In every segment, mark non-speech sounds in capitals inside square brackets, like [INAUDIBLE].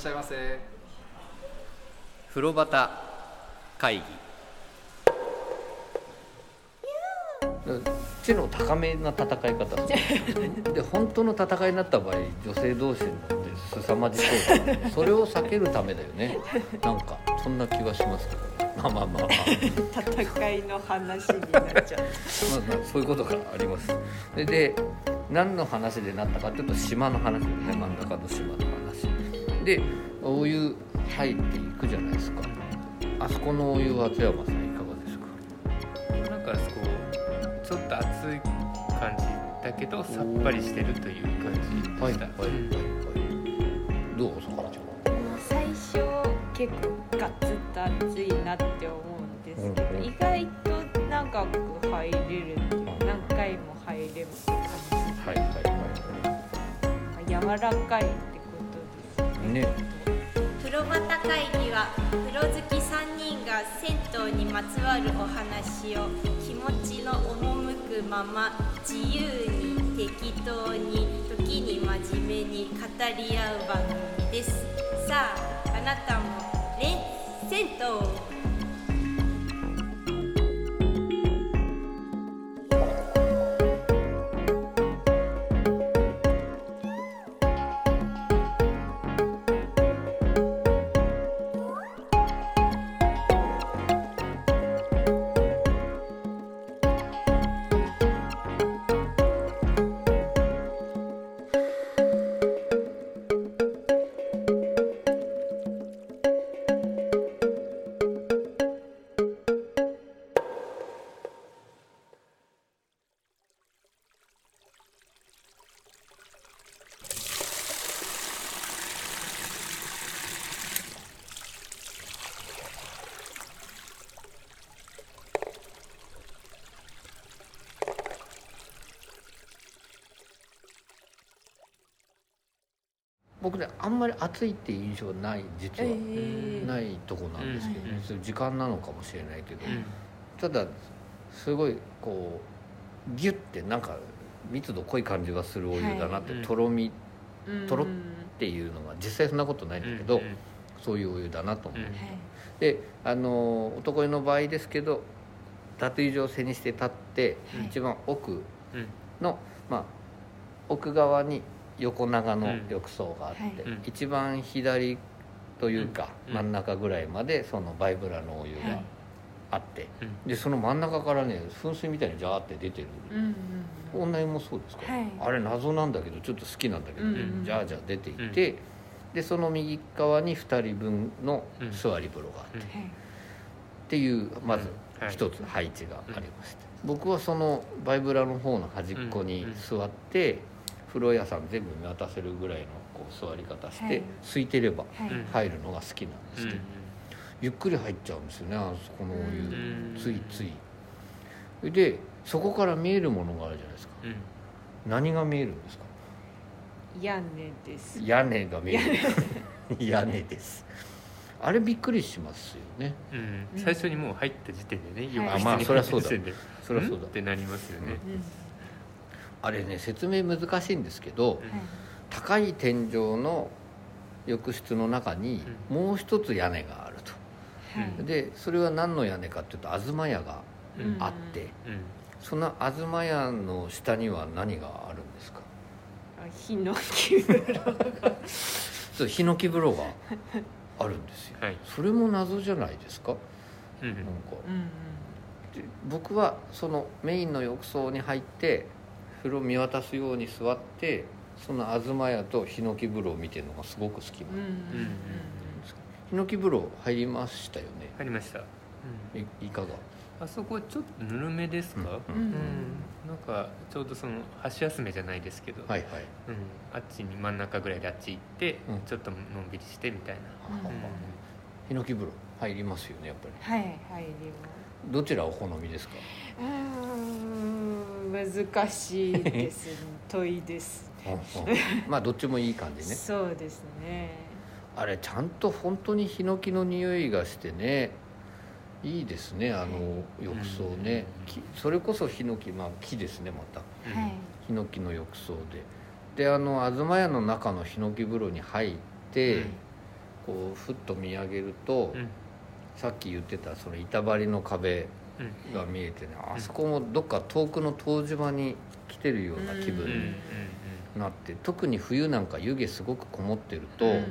しゃいませ。風呂端会議。知の高めな戦い方。[LAUGHS] で本当の戦いになった場合女性同士になって凄まじそう。だなそれを避けるためだよね。なんかそんな気はしますけど。ねまあまあまあまあ。戦いの話になっちゃう。まあまあそういうことがあります。でで何の話でなったかっていうと島の話ですね。真ん中の島の話でお湯入っていくじゃないですか。あそこのお湯は松山さんいかがですか？なんかこうちょっと熱い感じだけどさっぱりしてるという感じでした、はいはいはいはい。うんどうさかなちゃんは？最初結構ガツッと熱いなって思うんですけど、うんうん。意外と長く入れるっていう何回も入れます感はいはいはじ柔らかいね。風呂旗会議は風呂好き3人が銭湯にまつわるお話を気持ちの赴くまま自由に適当に時に真面目に語り合う番組です。さああなたもレン銭湯んまり暑いっていう印象はない実は、えないとこなんですけどね、時間なのかもしれないけど、うん。ただすごいこうギュッてなんか密度濃い感じがするお湯だなって、はい。とろみとろていうのが実際そんなことないんだけど、うん。そういうお湯だなと思う、うん。はい。であの男湯の場合ですけど脱衣所を背にして立って、はい。一番奥うん。の、まあ、奥側に横長の浴槽があって、うん。一番左というか、うん。真ん中ぐらいまでそのバイブラのお湯がはい。あって、うん。でその真ん中からね噴水みたいにジャーって出てる、うんうんうん女湯もそうですか、はい。あれ謎なんだけどちょっと好きなんだけど、うんうん。ジャージャー出ていて、でその右側に2人分の座り風呂があって、っていうまず一つ配置がありまして、僕はそのバイブラの方の端っこに座って、風呂屋さん全部見渡せるぐらいのこう座り方して、はい。空いてれば入るのが好きなんですけど、ゆっくり入っちゃうんですよねあそこのお湯、うん。ついつい。でそこから見えるものがあるじゃないですか。うん。何が見えるんですか？屋根です。屋根が見える。屋根。[LAUGHS] です。あれびっくりしますよね。うん。うん最初にもう入った時点でねはい。あまあそりゃそうだ。そりゃそうだ。ん？ってなりますよね。うんあれね説明難しいんですけど、はい。高い天井の浴室の中にもう一つ屋根があると、はい。でそれは何の屋根かっていうと東屋がうん。あって、うん。その東屋の下には何があるんですか？あヒノキ風呂そうヒノキ風呂が [LAUGHS] あるんですよ。はい。それも謎じゃないですか？うん。なんか。うん。で僕はそのメインの浴槽に入って風呂見渡すように座ってその東屋とヒノキ風呂を見てるのがすごく好きなヒノキ風呂入りましたよね。入りました。うん。いいかが？あそこちょっとぬるめですか？うん。うんうんなんかちょうどその箸休めじゃないですけどはいはい。うん。あっちに真ん中ぐらいであっち行ってうん。ちょっとのんびりしてみたいな。うんうん。ヒノキ風呂入りますよねやっぱり。はい入ります。どちらお好みですか？うーん難しいです問いですうんうん。まあどっちもいい感じね。そうですね。あれちゃんと本当にヒノキの匂いがしてねいいですねあの浴槽ね、木それこそヒノキまあ木ですねまた。うんはい。ヒノキの浴槽で。であの東屋の中のヒノキ風呂に入って、こうふっと見上げると、うんさっき言ってたその板張りの壁うん。が見えてねあそこもどっか遠くの湯治場に来てるような気分になって特に冬なんか湯気すごくこもってると、うん。い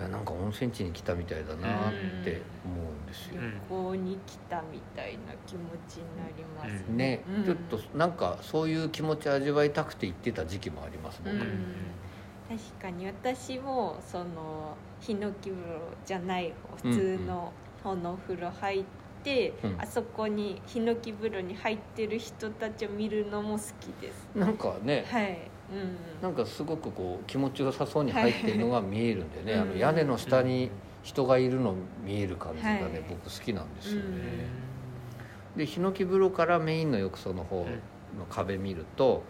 やなんか温泉地に来たみたいだなって思うんですよ。うん。ここに来たみたいな気持ちになりますうんね、うん。ちょっとなんかそういう気持ち味わいたくて行ってた時期もあります僕、うん確かに私もそのヒノキ風呂じゃない方普通の方のお風呂入って、うんあそこにヒノキ風呂に入ってる人たちを見るのも好きです。なんかね、はい、うん、なんかすごくこう気持ちよさそうに入ってるのが見えるんでね、はいあの屋根の下に人がいるの見える感じがね、はい。僕好きなんですよね、うん。でヒノキ風呂からメインの浴槽の方の壁見ると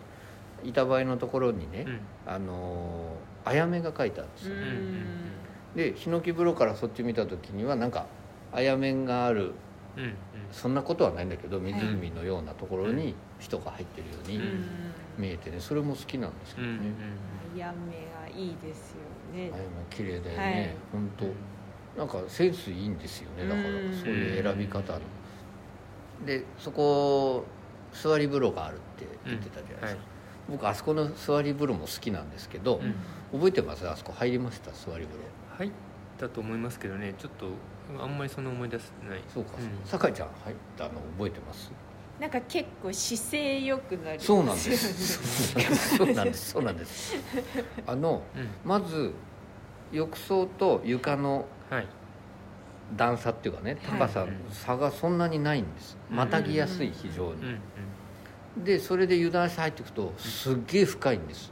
板張りのところにね、うん。あのーあやめが書いてあるんですよ、うんでヒノキ風呂からそっち見た時にはなんかあやめがあるうんうん。そんなことはないんだけど湖のようなところに人が入ってるようにうん見えてねそれも好きなんですけうんどね、やめがいいですよね。あやめ綺麗だよはい。ね、本当。なんかセンスいいんですよね。だからうんそういう選び方の。でそこ座り風呂があるって言ってたじゃないですか、僕あそこの座り風呂も好きなんですけど、うん。覚えてます？あそこ入りました？座り風呂。入ったと思いますけどね。ちょっとあんまりそんな思い出せない。そうか、うん。酒井ちゃん入ったの覚えてます？なんか結構姿勢良くなりますそうなんです。そうなんです。そうなんです。あのうん。まず浴槽と床のはい。段差っていうかね高さ、はい差がそんなにないんです。またぎやすい非常に、うんでそれで油断して入っていくとすっげえ深いんです。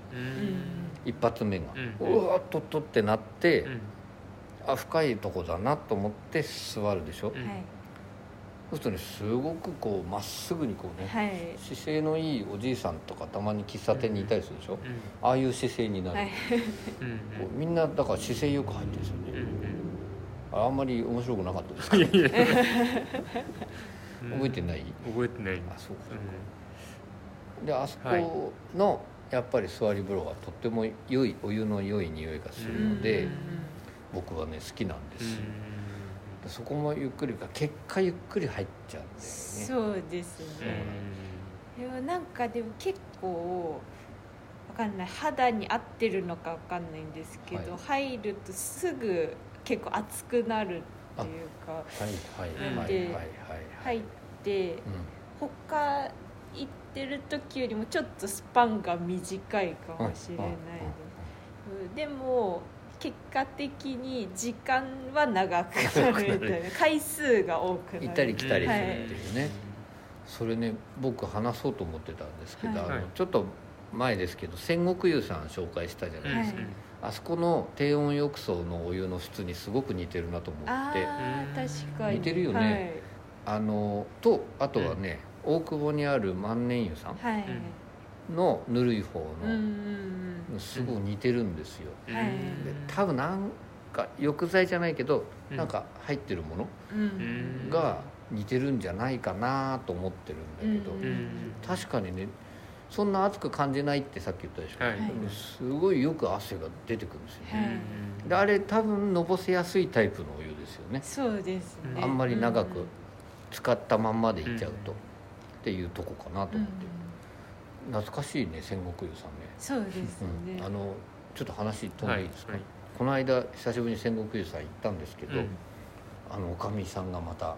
一発目が、ううんわーっとっとってなって、うん。あ深いとこだなと思って座るでしょ、そうするとねすごくこうまっすぐにこうね、はい。姿勢のいいおじいさんとかたまに喫茶店にいたりするでしょ、うんああいう姿勢になる、はい。うんこうみんなだから姿勢よく入ってるんですよね、うんああんまり面白くなかったですかうん覚覚えてない？覚えてない。あそうかうであそこのやっぱり座り風呂がとっても良いお湯の良い匂いがするので、うん。僕はね好きなんです。そこもゆっくりか結果ゆっくり入っちゃうんだよね。そうですうん。ねでもなんかでも結構わかんない肌に合ってるのかわかんないんですけど、は入るとすぐ結構熱くなるっていうかはいはいはい。はいではいはい。入ってうん。他行ってる時よりもちょっとスパンが短いかもしれないで。す、でも結果的に時間は長くなるみたいな回数が多くなる。行ったり来たりするはいっていうね、それね僕話そうと思ってたんですけど、はい。あのはいちょっと前ですけど戦国湯さん紹介したじゃないですか、はい。あそこの低温浴槽のお湯の質にすごく似てるなと思って。確かに。似てるよね。あのとあとはね、大久保にある万年湯さんのぬるい方のすごく似てるんですよ、で多分なんか浴剤じゃないけど、うん。なんか入ってるものが似てるんじゃないかなと思ってるんだけど、うん。うん確かにねそんな熱く感じないってさっき言ったでしょ、はい。すごいよく汗が出てくるんですよね、はい。であれ多分のぼせやすいタイプのお湯ですよね。そうですね。あんまり長くうん使ったまんまでいっちゃうと、うんっていうとこかなとうん思って、懐かしいね戦国湯さんね、そうですね、うん。あのちょっと話飛んでいいですか、はいこの間久しぶりに戦国湯さん行ったんですけど、うん。あのおかみさんがまたは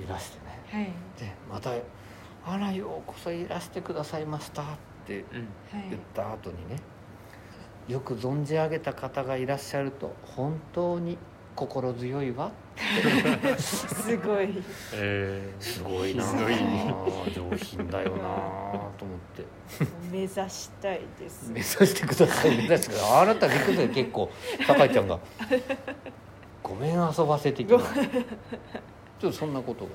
い。いらしてね。はい。でまた「あらようこそいらしてくださいました」ってうん。はい言った後にねよく存じ上げた方がいらっしゃると本当に心強いわ。[LAUGHS] すごい。えーすごいな。すごい上品だよなと思って。目指したいです。目指してください。目指してください。あなたびっくりする結構酒井ちゃんが「ごめん遊ばせてきな」ちょっとそんなことが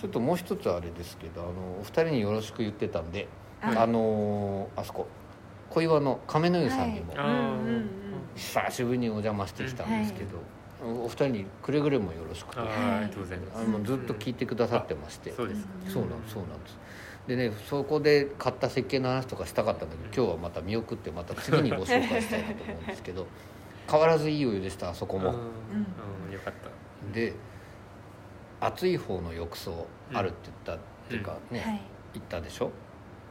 ちょっともう一つあれですけどあのお二人によろしく言ってたんでああのあそこ小岩の亀の湯さんにもあーうんうんうん久しぶりにお邪魔してきたんですけど、お二人にくれぐれもよろしくてありがとうございます。あのずっと聞いてくださってまして、そうですそうなんそうなんです。でねそこで買った設計の話とかしたかったんだけど今日はまた見送ってまた次にご紹介したいなと思うんですけど変わらずいいお湯でしたあそこも、うん。うん。よかった。で暑い方の浴槽あるって言った、っていうかね、はい。言ったでしょ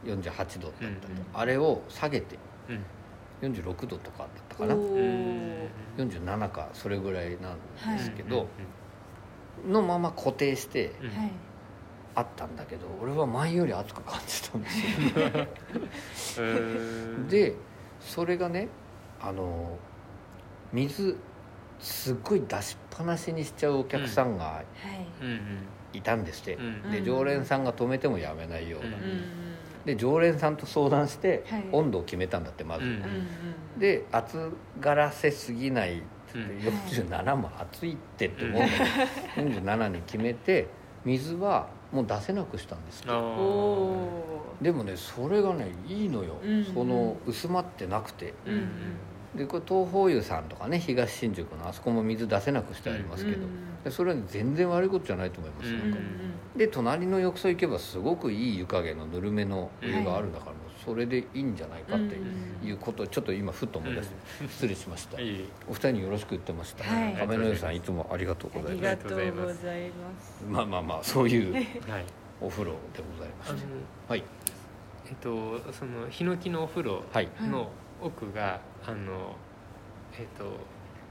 ？48度だったと、うんうん。あれを下げてうん46度とかだったかな。おうんー47かそれぐらいなんですけうんど、のまま固定してはい。あったんだけど俺は前より暑く感じたんですよ。うんでそれがねあの水すっごい出しっぱなしにしちゃうお客さんがはい。うんうん。いたんですって、うん。で常連さんが止めてもやめないような、うんうんで常連さんと相談してはい。温度を決めたんだってまず、うん。うんうんで暑がらせすぎないってうん47も暑いってって思うん。だけど、47に決めて水はもう出せなくしたんですって。あー。おー。でもねそれがねいいのよ、うん。その薄まってなくて。うんうんでこれ東宝湯さんとかね東新宿のあそこも水出せなくしてありますけど、うんでそれは全然悪いことじゃないと思います、うんなんか。で隣の浴槽行けばすごくいい湯加減のぬるめのお湯があるんだから、もうそれでいいんじゃないかっていうことをちょっと今ふっと思い出して失礼しました、お二人によろしく言ってました、はい亀の湯さんいつもありがとうございます。ありがとうございます。まあまあまあそういうはい。お風呂でございましてはい。えっとそのヒノキのお風呂はい。の奥があのえっと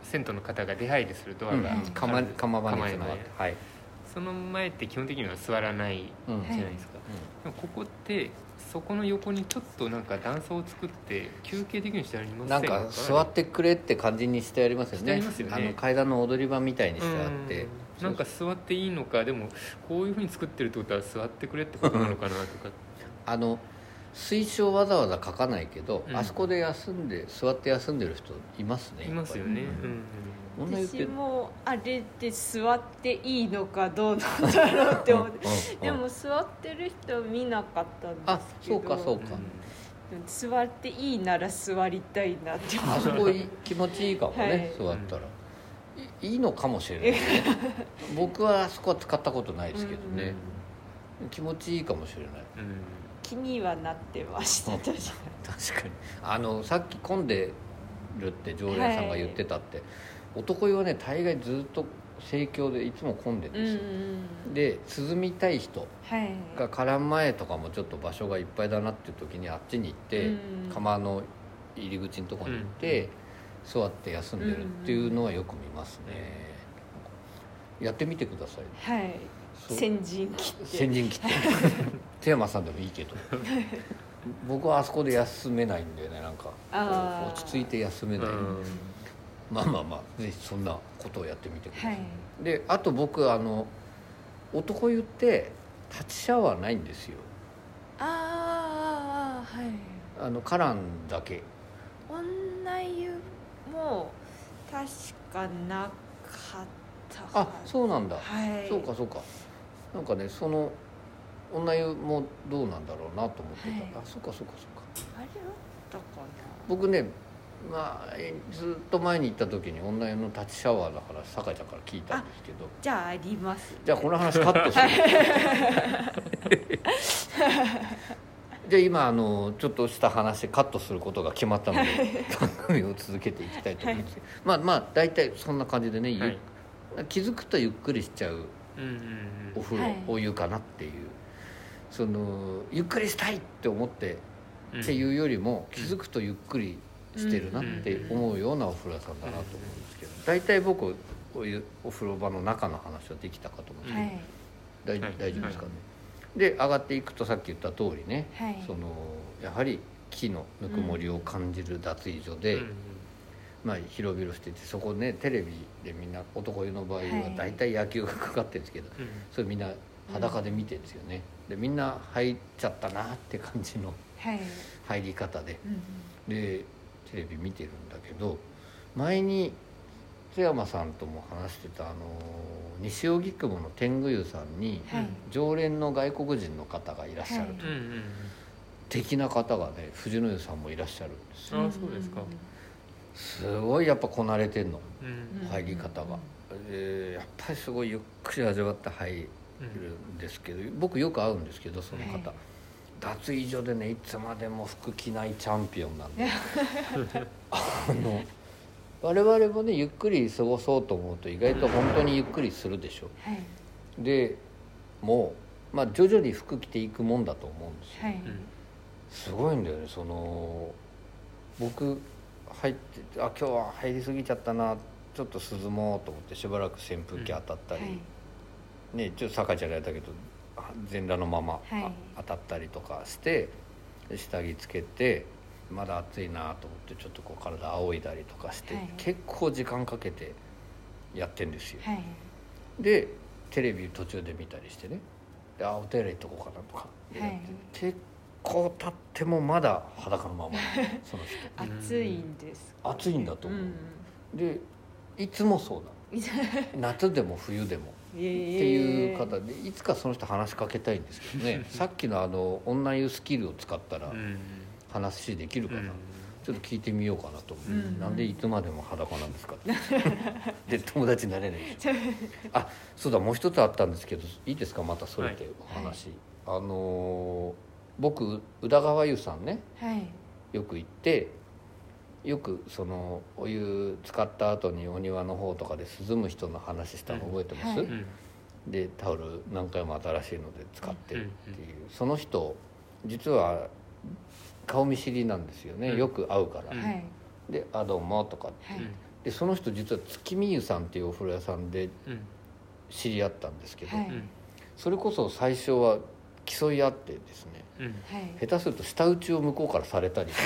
銭湯の方が出入りするドアうんがある釜釜場に釜つながっねてはい、その前って基本的には座らないうんじゃないですか、でもここってそこの横にちょっとなんか段差を作って休憩できるようにしてありませんなんか座ってくれって感じにしてありますよね。ね。あの階段の踊り場みたいにしてあって。うん。なんか座っていいのかでもこういうふうに作ってるってことは座ってくれってことなのかなとか。あの推奨わざわざ書かないけど、うん。あそこで休んで座って休んでる人いますねいますよね。うん。私もあれって座っていいのかどうなんだろうって思ってうん。うん。でも座ってる人見なかったんあですけど。そうかそうか、座っていいなら座りたいなって思あそこい気持ちいいかもね、はい。座ったら、いいいのかもしれないね。僕はあそこは使ったことないですけどね、気持ちいいかもしれない。うんうん気にはなってました確かに確かに。あのさっき混んでるって常連さんが言ってたって、男湯はね大概ずっと盛況でいつも混んでるんうんですよ、で涼みたい人はい。が絡む前とかもちょっと場所がいっぱいだなっていう時にあっちに行って、うん釜の入り口のとこに行って、座って休んでるっていうのはよく見ますね、やってみてください。はい。先陣切って。先陣切って [LAUGHS] 手山さんでもいいけど。僕はあそこで休めないんだよねなんか。落ち着いて休めない、うん。まあまあまあぜひそんなことをやってみてください、はい。であと僕あの男湯って立ちシャワーないんですよ。ああはい。あのカランだけ。女湯も確かなかったあそうなんだ、はい。そうかそうか。なんかねその女湯もどうなんだろうなと思ってた、はい。あそうかそうかそうか。あれあったかな。僕ねまあえずっと前に行った時に女湯の立ちシャワーだから酒井ちゃんから聞いたんですけど。じゃああります。じゃあこの話カットする。[LAUGHS] じゃあ今あのちょっとした話カットすることが決まったので [LAUGHS] 番組を続けていきたいと思います、まあまあ大体そんな感じでね、ゆはい。気づくとゆっくりしちゃうお風呂、はい。お湯かなっていうそのゆっくりしたいって思ってうん。っていうよりも気づくとゆっくりしてるなって思うようなお風呂屋さんだなと思うんですけど大体僕お風呂場の中の話はできたかと思うんですけど、はい。大丈夫ですかね、で上がっていくとさっき言った通りね、はい。そのやはり木のぬくもりを感じる脱衣所で、うん。まあ、広々しててそこねテレビでみんな男湯の場合ははい。大体野球がかかってるんですけど、うん。それみんな裸で見てるんですよね、でみんな入っちゃったなって感じのはい。入り方で。うんでテレビ見てるんだけど前に津山さんとも話してたあの西荻窪の天狗湯さんにはい。常連の外国人の方がいらっしゃると、うんうん的な方がね藤野湯さんもいらっしゃるんですよ。ああそうですか。すごいやっぱこなれてんの。うん。入り方が、でやっぱりすごいゆっくり味わって入るうん。んですけど僕よく会うんですけどその方、はい脱衣所でねいつまでも服着ないチャンピオンなんで。[LAUGHS] あの我々もねゆっくり過ごそうと思うと意外と本当にゆっくりするでしょ。はい。でもう、まあ、徐々に服着ていくもんだと思うんですよ。はい。うん。すごいんだよねその僕入ってあ今日は入りすぎちゃったなちょっと涼もうと思ってしばらく扇風機当たったり、はいねちょっと酒井ちゃんがやったけどあ全裸のまま、はい。あ当たったりとかしてで下着つけてまだ暑いなと思ってちょっとこう体仰いだりとかして、はい。結構時間かけてやってんですよ、はい。でテレビ途中で見たりしてね。であお手洗い行っとこうかなとかでやって、はい。結構経ってもまだ裸のままその人。[LAUGHS] 暑いんですか？暑いんだとう。思う、んでいつもそうなの [LAUGHS] 夏でも冬でもってっていう方でいつかその人話しかけたいんですけどね。[LAUGHS] さっきのあの女湯スキルを使ったらうん。話できるかな、うん。ちょっと聞いてみようかなと思う、うん。なんでいつまでも裸なんですかって。[LAUGHS] で友達になれないでしょ。[LAUGHS] あそうだもう一つあったんですけどいいですかまたそれてお話、あのー僕宇田川湯さんね。はい。よく行ってよくそのお湯使った後にお庭の方とかで涼む人の話したの覚えてます、はい。うんでタオル何回も新しいので使ってるっていう、うんその人実は顔見知りなんですよね、うん。よく会うから、うん。はい。で「あどうも」とかって。はい。でその人実は月見湯さんっていうお風呂屋さんでうん。知り合ったんですけど、それこそ最初は競い合ってですねうん。はい下手すると舌打ちを向こうからされたりと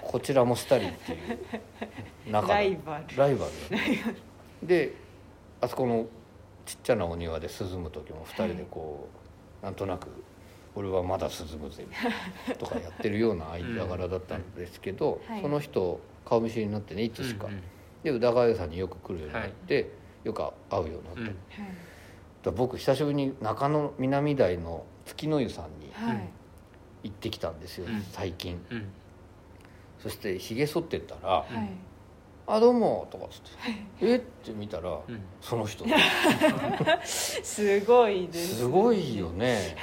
か [LAUGHS] こちらもしたりっていう仲ライバル。ライバル。であそこのちっちゃなお庭で涼む時も2人でこう、なんとなく「俺はまだ涼むぜ」[LAUGHS] とかやってるような間柄だったんですけど、はい。その人顔見知りになってねいつしか、うんで宇田川湯さんによく来るようになって、よく会うようになって、うん。僕久しぶりに中野南台の月の湯さんにはい行ってきたんですよ、うん。最近。うん。そしてひげ剃ってったらはい「あどうも」とかっつって「え？っ?」て見たら、うん。その人。[LAUGHS] すごいですすごいよね。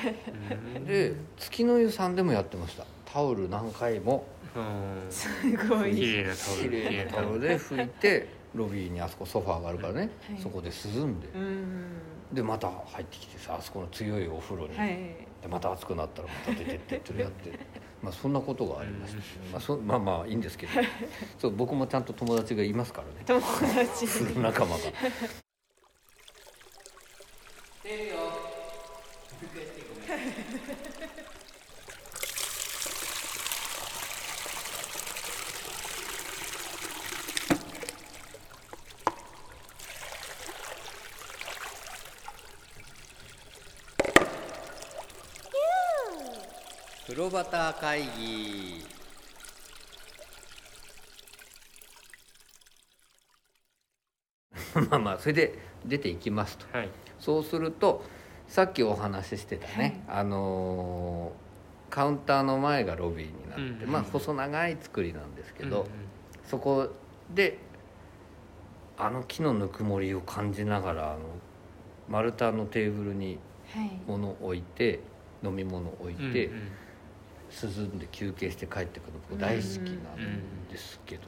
うん。で月の湯さんでもやってました。タオル何回も。うん。すごい。綺麗なタオ綺ル麗なタオル。で拭いてロビーにあそこソファーがあるからね、はい。そこで涼んで。うん。でまた入ってきてさあそこの強いお風呂に、はいでまた暑くなったらまた出てって [LAUGHS] ってやってまあそんなことがありました、まあ、そまあまあいいんですけど。[LAUGHS] そう僕もちゃんと友達がいますからね。[LAUGHS] 友達。仲間が。風呂端会議。[LAUGHS] まあまあそれで出ていきますと。はい。そうするとさっきお話ししてたね、あのーカウンターの前がロビーになって、うん。まあ細長い作りなんですけど、うんそこであの木のぬくもりを感じながらあの丸太のテーブルにはい。物を置いて飲み物を置いうんて、うん涼んで休憩して帰ってくるの僕大好きなんですけど、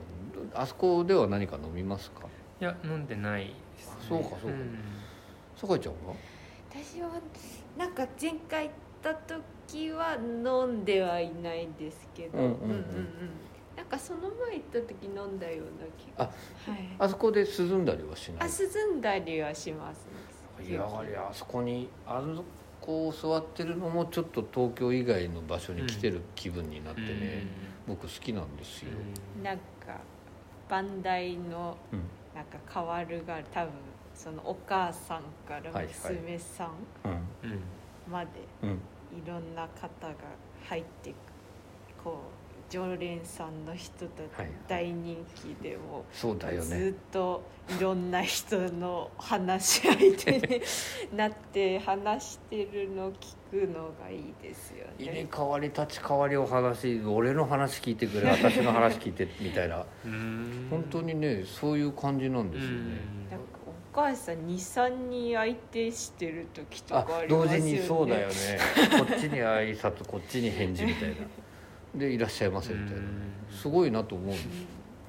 あそこでは何か飲みますか？いや飲んでないですね。そうかそうか。ん酒井ちゃん。は私はなんか前回行った時は飲んではいないんですけど。うんうんうん。なんかその前行った時飲んだような気が。あはい。あそこで涼んだりはしない？あ涼んだりはしますいやはりあそこにあのこう座ってるのもちょっと東京以外の場所に来てる気分になってね、僕好きなんですよ、なんかバンダイのうん。なんか変わるが多分そのお母さんから娘さんまでうん。いろんな方が入っていくこう常連さんの人たちはい大人気でもそうだよね。ずっといろんな人の話し相手に [LAUGHS] なって話してるの聞くのがいいですよ入れね。替わり立ち替わりお話俺の話聞いてくれ私の話聞いてみたいな。うん。本当にねそういう感じなんですよね、なんかお母さん23人相手してる時とあかありますよね。同時にそうだよね。こっちに挨拶こっちに返事みたいなでいらっしゃいませみたいな。すごいなと思うんです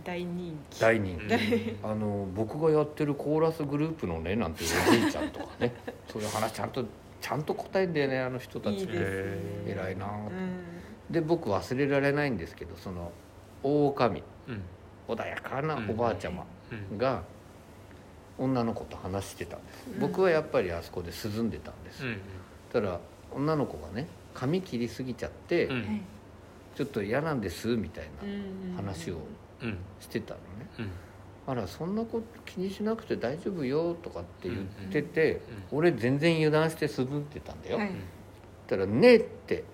大人気。大人気。うん。あの僕がやってるコーラスグループのねなんておじいちゃんとかね。[LAUGHS] そういう話ちゃんとちゃんと答えんだよねあの人たち。い偉いなで僕忘れられないんですけどその大女将うん。穏やかなおばあちゃまうん。が女の子と話してたんです、うん。僕はやっぱりあそこで涼んでたんです、うん。たら女の子がね髪切りすぎちゃって、うん。はいちょっと嫌なんですみたいうんな話をうん。してたのね、うん。あらそんなこと気にしなくて大丈夫よとかって言ってて、うんうん俺全然油断して涼んでたんだよ、はい。たら「ねえ」って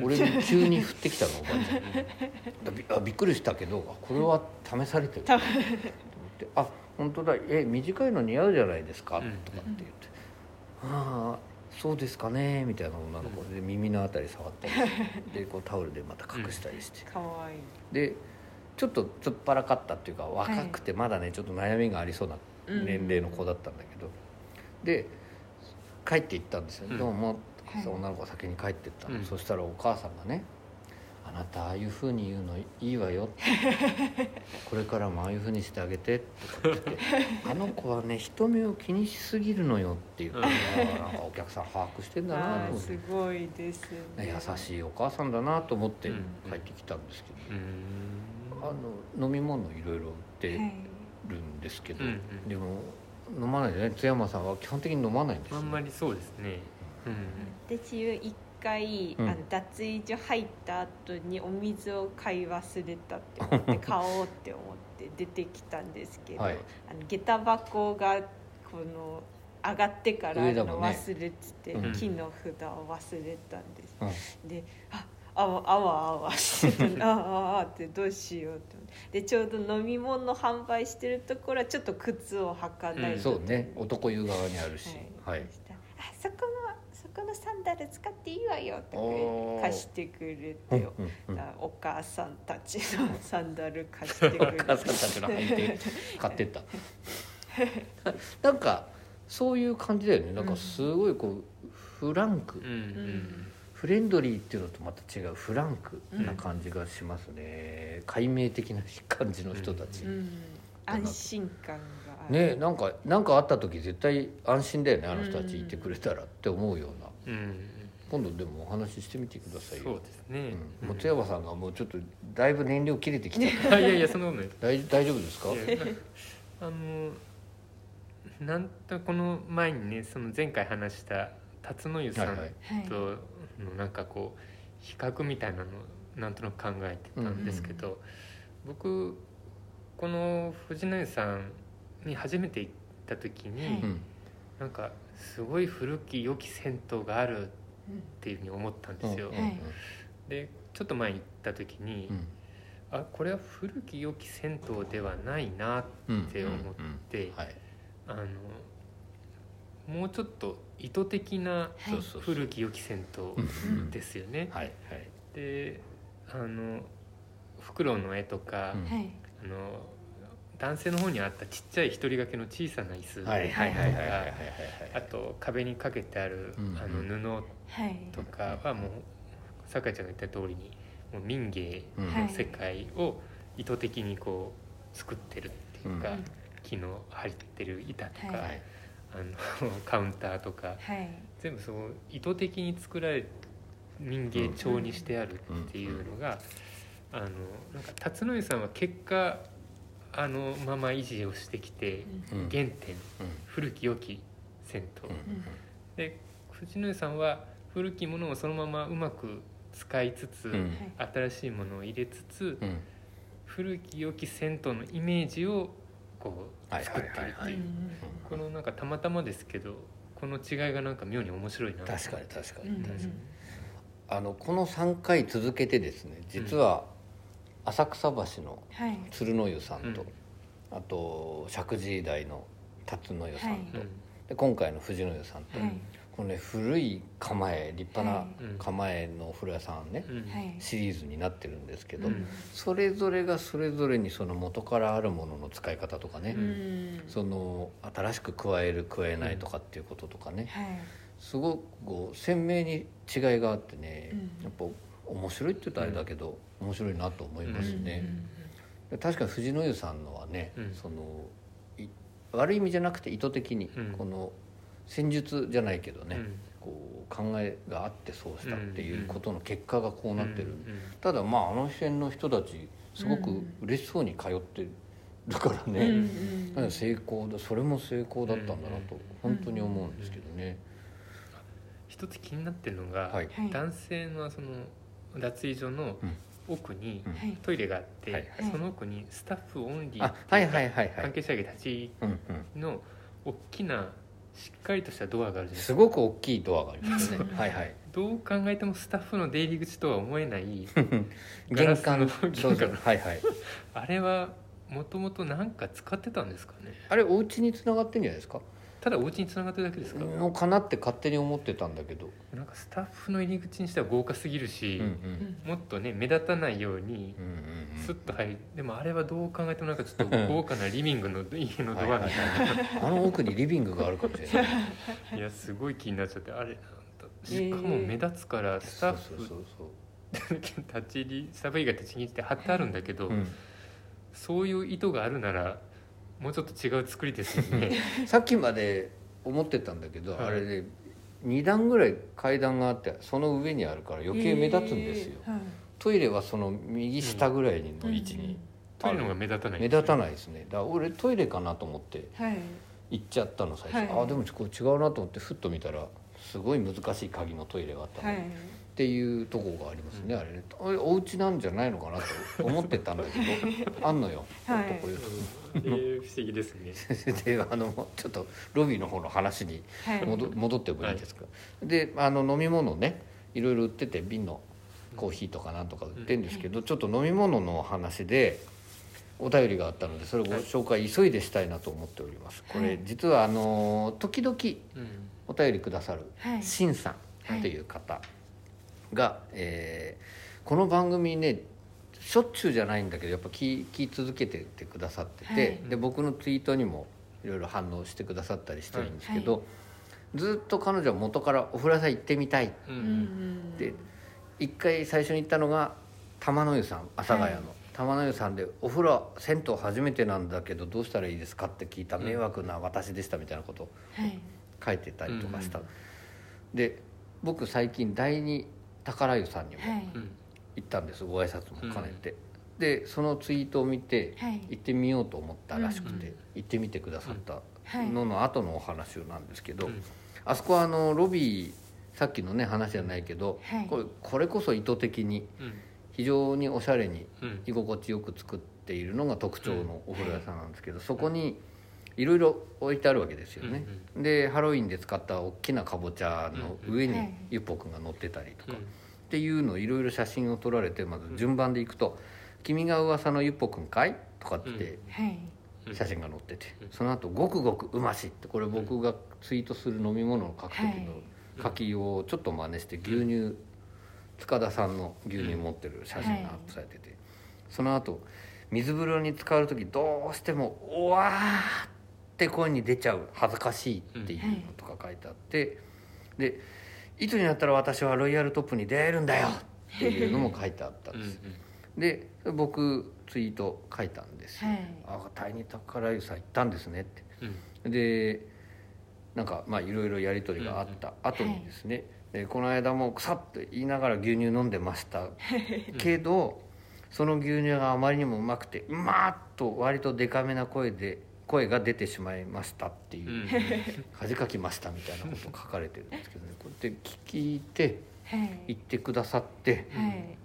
俺に急に降ってきたのおばあちゃん [LAUGHS] びあびっくりしたけどあこれは試されてる。と思って「あ本当だ。え短いの似合うじゃないですか」うんとかって言って「ああそうですかね」みたいな女の子で耳のあたり触ったりして [LAUGHS] でこうタオルでまた隠したりして、かわいい。でちょっと突っ張らかったっていうか若くてまだねちょっと悩みがありそうな年齢の子だったんだけど、で帰って行ったんですよ「うん。どうも」とかはい。さ女の子が先に帰ってったの、うん。そしたらお母さんがね「あなたああいうふうに言うのいいわよ」[LAUGHS] これからもああいうふうにしてあげて」とか言ってて「あの子はね人目を気にしすぎるのよ」って言って、うん。あーなんかお客さん把握してんだなと思って。すごいですね。優しいお母さんだなと思ってうん。帰ってきたんですけど、うん。あの飲み物いろいろ売ってはいるんですけど、うんうん。でも飲まないでね。津山さんは基本的に飲まないんですよ。あんまりそうですね。うん。私回、うん。あの脱衣所入った後にお水を買い忘れたって思って買おうって思って出てきたんですけど、はい。あの下駄箱がこの上がってからの上だもんね。忘れてて、うん。木の札を忘れたんです、うん。でああわあわあわしてた [LAUGHS] ああああってどうしようって思って。でちょうど飲み物販売してるところはちょっと靴を履かないと、そうね。男湯側にあるし。はい、そしたらあそここのサンダル使っていいわよ」とか貸してくれうんてよ、うん。うんあお母さんたちのサンダル貸してくれお母さんたちの履いて買ってった。[LAUGHS] なんかそういう感じだよね。なんかすごいこうフランク、うんうん。フレンドリーっていうのとまた違うフランクな感じがしますね、解明的な感じの人たち、うん、安心感ねなんかなんかあった時絶対安心だよねあの人たちいてくれたらって思うような。うん。今度でもお話ししてみてくださいよ。そうですね。うん、もう津山さんがもうちょっとだいぶ燃料切れてきた。あいやいやそんなことない。大大丈夫ですか？あのなんとこの前にねその前回話した辰野湯さんとのなんかこう比較みたいなのをなんとなく考えてたんですけど、僕この藤野湯さんに初めて行った時に、はい。うん。なんかすごい古き良き銭湯があるっていうふうに思ったんですよ。うんはい。でちょっと前に行った時に、うん。あこれは古き良き銭湯ではないなっうんて思っうんうんて、はい。あのもうちょっと意図的な古き良き銭うん湯ですよね。はいはい。であのフクロウの絵とか、うん。はい。あの男性の方にあったちっちゃい一人掛けの小さな椅子。とか、あと壁にかけてある、うんあの布はいとかはもう酒井ちゃんが言った通りにもう民芸の世界を意図的にこう作ってるっていうか、うん。木の張ってる板とか、はい。あのカウンターとかはい。全部そう意図的に作られ民芸調にしてあるっていうのが、あのなんか辰野湯さんは結果あのまま維持をしてきて、うん。原点うん。古き良き銭湯、うん。で藤野湯さんは古きものをそのままうまく使いつつ、うん。新しいものを入れつつ、うん。古き良き銭湯のイメージをこうはい作ってるっていう、このなんかたまたまですけどこの違いがなんか妙に面白いな確かに確かに、うん確かに。あのこの3回続けてですね実は浅草橋のはい。鶴の湯さんと、うん。あと石神井台の辰の湯さんと、うん。で今回の藤の湯さんと、はい。このね古い構え立派なはい。構えのお風呂屋さんね、シリーズになってるんですけど、うんそれぞれがそれぞれにその元からあるものの使い方とかね、うん。その新しく加える加えないとかっていうこととかね、はい。すごくこう鮮明に違いがあってね、うん。やっぱ面白いって言ったらあれだけど、面白いなと思いますね。確かに藤野湯さんのはね、うん。そのい悪い意味じゃなくて意図的に、うん。この戦術じゃないけどね、うん。こう考えがあってそうしたっていうことの結果がこうなってる、うんうんただまああの辺の人たちすごく嬉しそうに通ってるからね、うんうんだから成功だそれも成功だったんだなとうん。本当に思うんですけどね、一つ気になってるのが、はい。はい。男性のその脱衣所のうん。奥にトイレがあって、その奥にスタッフオンリーあってはいいうはいはいはい関係者が立ちの大きなしっかりとしたドアがあるじゃないですか。すごく大きいドアがありますね。はいはい。どう考えてもスタッフの出入り口とは思えない玄関の玄関はいはい。あれはもともと何か使ってたんですかね。あれお家に繋がってんじゃないですか？ただお家に繋がってるだけですか、のかなって勝手に思ってたんだけど、なんかスタッフの入り口にしては豪華すぎるし、うんうんもっとね目立たないようにうんうんスッと入るでもあれはどう考えてもなんかちょっと豪華なリビングの家のドアみたいな、あの奥にリビングがあるかもしれないいやすごい気になっちゃってあれなんだ。しかも目立つからスタッフそうそうそう [LAUGHS] 立ち入りスタッフ以外立ち入りって貼ってあるんだけど、そういう意図があるならもうちょっと違う作りですよね。さっきまで思ってたんだけど、はい。あれね2段ぐらい階段があってその上にあるから余計目立つんですよ、えーはい。トイレはその右下ぐらいの位置に。トイレの方が目立たない目立たないですね。だから俺トイレかなと思ってはい。行っちゃったの最初、はい。あでもこれ違うなと思ってふっと見たらすごい難しい鍵のトイレがあったの、はいっていうとこがありますね、あれね。あれお家なんじゃないのかなと思ってたんだけどあんのよ、はい。不思議ですねであのちょっとロビーの方の話にはい。戻戻ってもいいですか、であの飲み物ねいろいろ売ってて瓶のコーヒーとかなんとか売ってるんですけど、ちょっと飲み物の話でお便りがあったのでそれをご紹介急いでしたいなと思っております。これはい実はあの時々うん。お便りくださるはい。しんさんという方が、えーこの番組ねしょっちゅうじゃないんだけどやっぱ聞聞き続けててくださってて、はい。で僕のツイートにもいろいろ反応してくださったりしてるんですけど、はずっと彼女は元から「お風呂屋さん行ってみたい」ううんん。で一回最初に行ったのが玉の湯さん阿佐ヶ谷の、はい。玉の湯さんで「お風呂銭湯初めてなんだけどどうしたらいいですか?」って聞いたうん迷惑な私でしたみたいなことをはい。書いてたりとかした、うん。で僕最近第二宝湯さんにも行ったんですご挨拶も兼ねて、でそのツイートを見てはい。行ってみようと思ったらしくて、うん。行ってみてくださったはい。のの後のお話なんですけど、うん。あそこはあのロビーさっきのね話じゃないけど、はい。これこれこそ意図的にうん。非常におしゃれにうん。居心地よく作っているのが特徴のお風呂屋さんなんですけど、そこにいろいろ置いてあるわけですよね、でハロウィンで使った大きなかぼちゃの上にはいゆっぽくんが乗ってたりとか、うん。っていうのをいろいろ写真を撮られてまず順番でいくと「君が噂のゆっぽくんかい?」とかって写真が載っててうん。その後ごくごくうまし」ってこれ僕がツイートする飲み物を書く時の書きをちょっと真似して牛乳塚田さんの牛乳持ってる写真がアップされてて。その後水風呂に浸かる時どうしても「おわー!」って声に出ちゃう恥ずかしいっていうのとか書いてあってで「いつになったら私はロイヤルトップに出会えるんだよ!」っていうのも書いてあったんです。で僕ツイート書いたんです。よはい。あ第二宝湯さん行ったんですねって。うん。でなんかまあいろいろやり取りがあった後にですね、でこの間も「腐って言いながら牛乳飲んでました。けど、その牛乳があまりにもうまくて「うまーっ!」と割とデカめな声で声が出てしまいましたっていうう、ん。恥かきましたみたいなこと書かれてるんですけどね。[LAUGHS] こうやって聞いてはい。言ってくださってはい。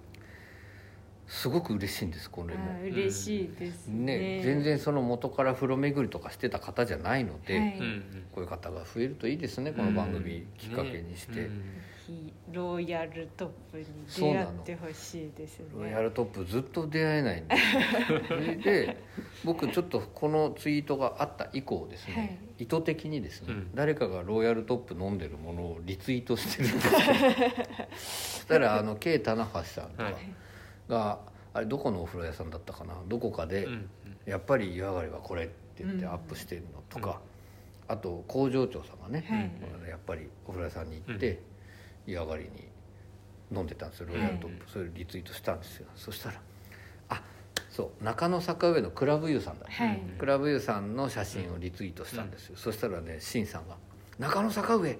すごく嬉しいんですこれも。あ嬉しいですね。ね全然その元から風呂巡りとかしてた方じゃないので、はい。うんこういう方が増えるといいですねこの番組きっかけにして、うんひロイヤルトップに出会ってほしいですね。ロイヤルトップずっと出会えないんでそれ [LAUGHS] で僕ちょっとこのツイートがあった以降ですね、はい。意図的にですね、うん。誰かがロイヤルトップ飲んでるものをリツイートしてるんですよ。そしたらあの K 棚橋さんとかはい。が、あれどこのお風呂屋さんだったかな？どこかで、うんやっぱり湯上がりはこれって言ってアップしてるのとか、あと工場長さんがね、はい。やっぱりお風呂屋さんに行って、湯上がりに飲んでたんですよ。ロイヤルトップ、それリツイートしたんですよ。そしたら「あそう中野坂上のクラブユーさんだ、はい。クラブユーさんの写真をリツイートしたんですよ、そしたらねシンさんが「中野坂上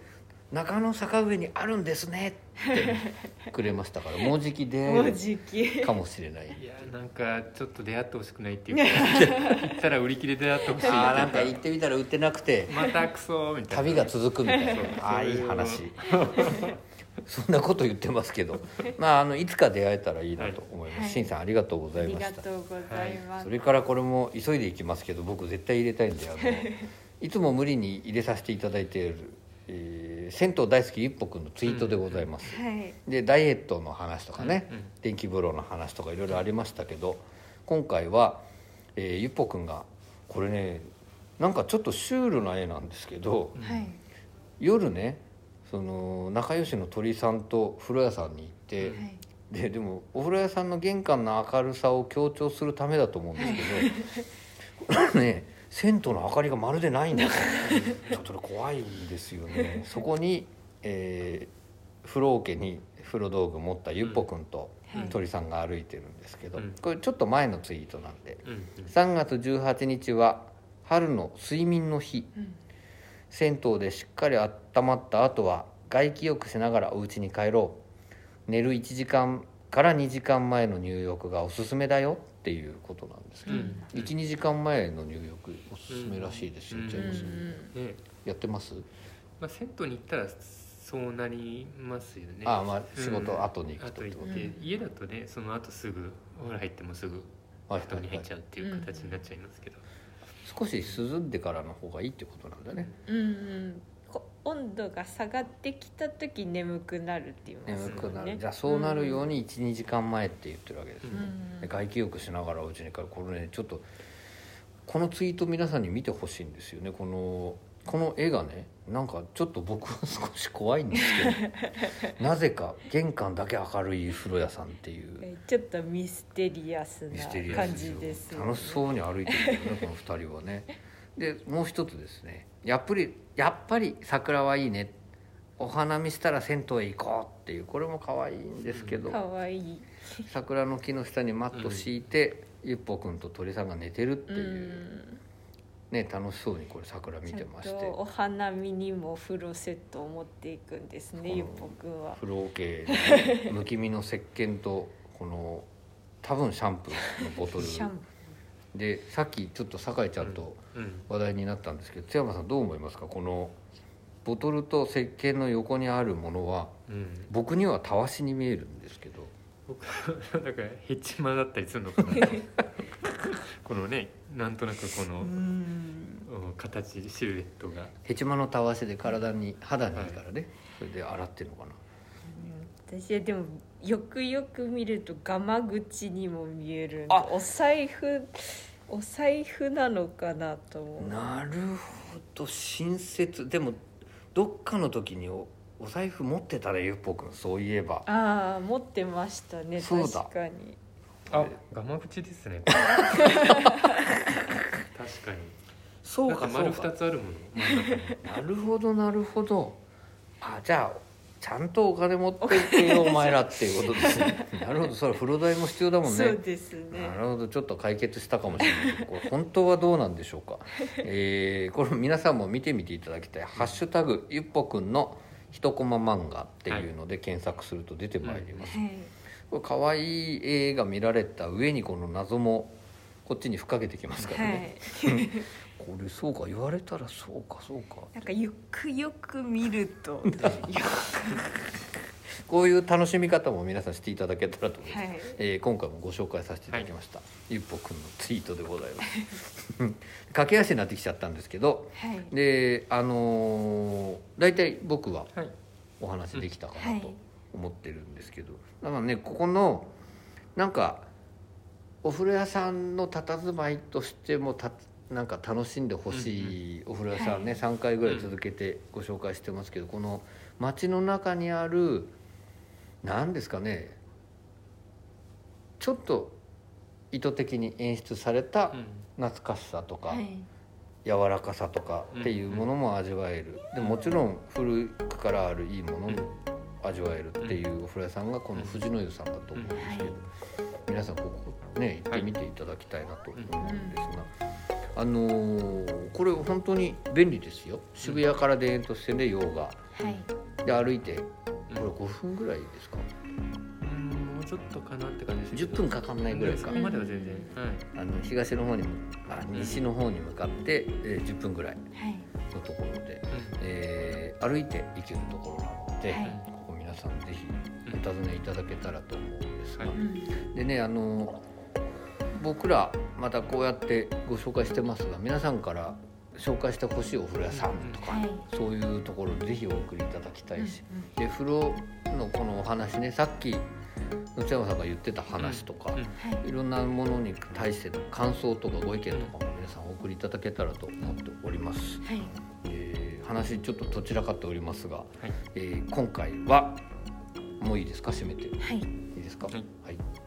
中野坂上にあるんですね」ってくれましたからもうじき出もう会じき。えるかもしれない。いやなんかちょっと出会ってほしくないっていうか [LAUGHS] 行ったら売り切れで出会ってほしいあーなんか行ってみたら売ってなくてまたクソみたいな。旅が続くみたいな。ああいい話そんなこと言ってますけど。[LAUGHS] まああのいつか出会えたらいいなと思います、はい。しんさんありがとうございましたそれからこれも急いでいきますけど僕絶対入れたいんであのい。つも無理に入れさせていただいている、えー銭湯大好きゆっぽくんのツイートでございます、はい。でダイエットの話とかね、うんうん。電気風呂の話とかいろいろありましたけど今回は、えーゆっぽくんがこれねなんかちょっとシュールな絵なんですけどはい。夜ねその仲良しの鳥さんと風呂屋さんに行って、はい。ででもお風呂屋さんの玄関の明るさを強調するためだと思うんですけど、これ [LAUGHS] ね銭湯の明かりがまるでないんですよちょっと怖いですよね。そこに、えー風呂桶に風呂道具持ったゆっぽくんとはい。鳥さんが歩いてるんですけど、うん。これちょっと前のツイートなんで。うん。うん3月18日は春の睡眠の日。うん銭湯でしっかり温まった後は外気浴しながらお家に帰ろう。寝る1時間から2時間前の入浴がおすすめだよっていうことなんですけど、うん。12時間前の入浴おすすめらしいですよ、うんジェームス。ね。やってます、まあ、銭湯に行ったらそうなりますよね。ああまあ仕事後に行くと後ってこと、行って、家だとねその後すぐお風呂入ってもすぐはい布団に入っちゃううっていう形になっちゃいますけど、少し涼んでからの方がいいってことなんだね。うんうん。こ温度が下がってきた時眠くなるって言います眠くなる、じゃあそうなるように12時間前って言ってるわけですね、うん。で外気浴しながらお家に帰る。これねちょっとこのツイート皆さんに見てほしいんですよね。このこの絵がねなんかちょっと僕は少し怖いんですけど [LAUGHS] なぜか玄関だけ明るい風呂屋さんっていう。えちょっとミステリアスな感じですよね。楽しそうに歩いてるねこの2人はね。でもう一つですね。やっぱりやっぱり桜はいいね。お花見したら銭湯へ行こうっていうこれも可愛いんですけど、かわいい。桜の木の下にマット敷いて、ゆっぽくんと鳥さんが寝てるってう。いう、んね楽しそうにこれ桜見てましちゃんてとお花見にも風呂セットを持っていくんですねうんゆっぽくんは。風呂桶にむき身の石鹸とこの多分シャンプーのボトル。シャンでさっきちょっと酒井ちゃんとうん。話題になったんですけど津山さんどう思いますか？このボトルと石鹸の横にあるものはうん、僕にはたわしに見えるんですけど。僕はだからヘチマだったりするのかな。[LAUGHS] このねなんとなくこの、形シルエットが。ヘチマのたわしで体に肌にいいからね、それで洗ってるのかな。私はでもよくよく見るとガマ口にも見えるあお財布お財布なのかなと思う。なるほど。親切。でもどっかの時におお財布持ってたらゆっぽくんそういえば。ああ持ってましたね。そうだ。確かに。あガマ口ですね [LAUGHS] 確かに。そうかそうか。2つあるもの。[LAUGHS] なるほどなるほど。あじゃあちゃんとお金持ってってよ [LAUGHS] お前らっていうことですね。[LAUGHS] なるほどそれ風呂代も必要だもんね。そうですね。なるほどちょっと解決したかもしれない。けどこれ本当はどうなんでしょうか、えーこれ皆さんも見てみていただきたい「ハッシュタグゆっぽくんの一コマ漫画」っていうので検索すると出てまいります、はい。これ可愛い絵が見られた上にこの謎もこっちにふっかけてきますからはね、い。[LAUGHS] これそうか言われたらそうかそうか。なんかよくよく見ると。よ [LAUGHS] こういう楽しみ方も皆さんしていただけたらと思います、はい。えー今回もご紹介させていただきました、ゆっぽくんのツイートでございます。[LAUGHS] 駆け足になってきちゃったんですけどはい。であのー大体僕ははい。お話できたかはない。と思ってるんですけど、だからねここのなんかお風呂屋さんの佇まいとしてもたなんか楽しんでほしいお風呂屋さんね、はい。3回ぐらい続けてご紹介してますけどこの街の中にある何ですかねちょっと意図的に演出されたうん。懐かしさとか、はい。柔らかさとかっていうものも味わえる、でもちろん古くからあるいいものも味わえるっていうお風呂屋さんがこの藤の湯さんだと思うんですけど、皆さんここね行ってみていただきたいなと思うんですが、あのーこれ本当に便利ですよ。渋谷から田園都市線で洋画。はい。で歩いてこれ5分ぐらいですか？うんもうちょっとかなって感じです。10分かかんないぐらいか。までは全然はいあの東の方にもあ西の方に向かって、えー10分ぐらいはい。のところで、えー歩いて行けるところなので、はい。ここ皆さんぜひお尋ねいただけたらと思うはいうん。でねあの僕らまたこうやってご紹介してますが皆さんから紹介してほしいお風呂屋さんとか、はい。そういうところぜひお送りいただきたいし、うんで風呂のこのお話ねさっき野山さんが言ってた話とか、うん。はい。いろんなものに対しての感想とかご意見とかも皆さんお送りいただけたらと思っております。はい。えー話ちょっとどちらかっておりますが、はい。えー今回はもういいですか？締めて。いはいいですか、はい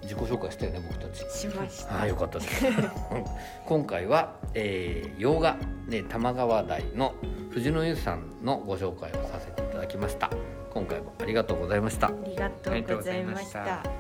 自己紹介したよね僕たち。しましたああよかったです。[LAUGHS] 今回は、えー、洋画ね玉川台の藤野由さんのご紹介をさせていただきました。今回もありがとうございましたあ。りがとうございました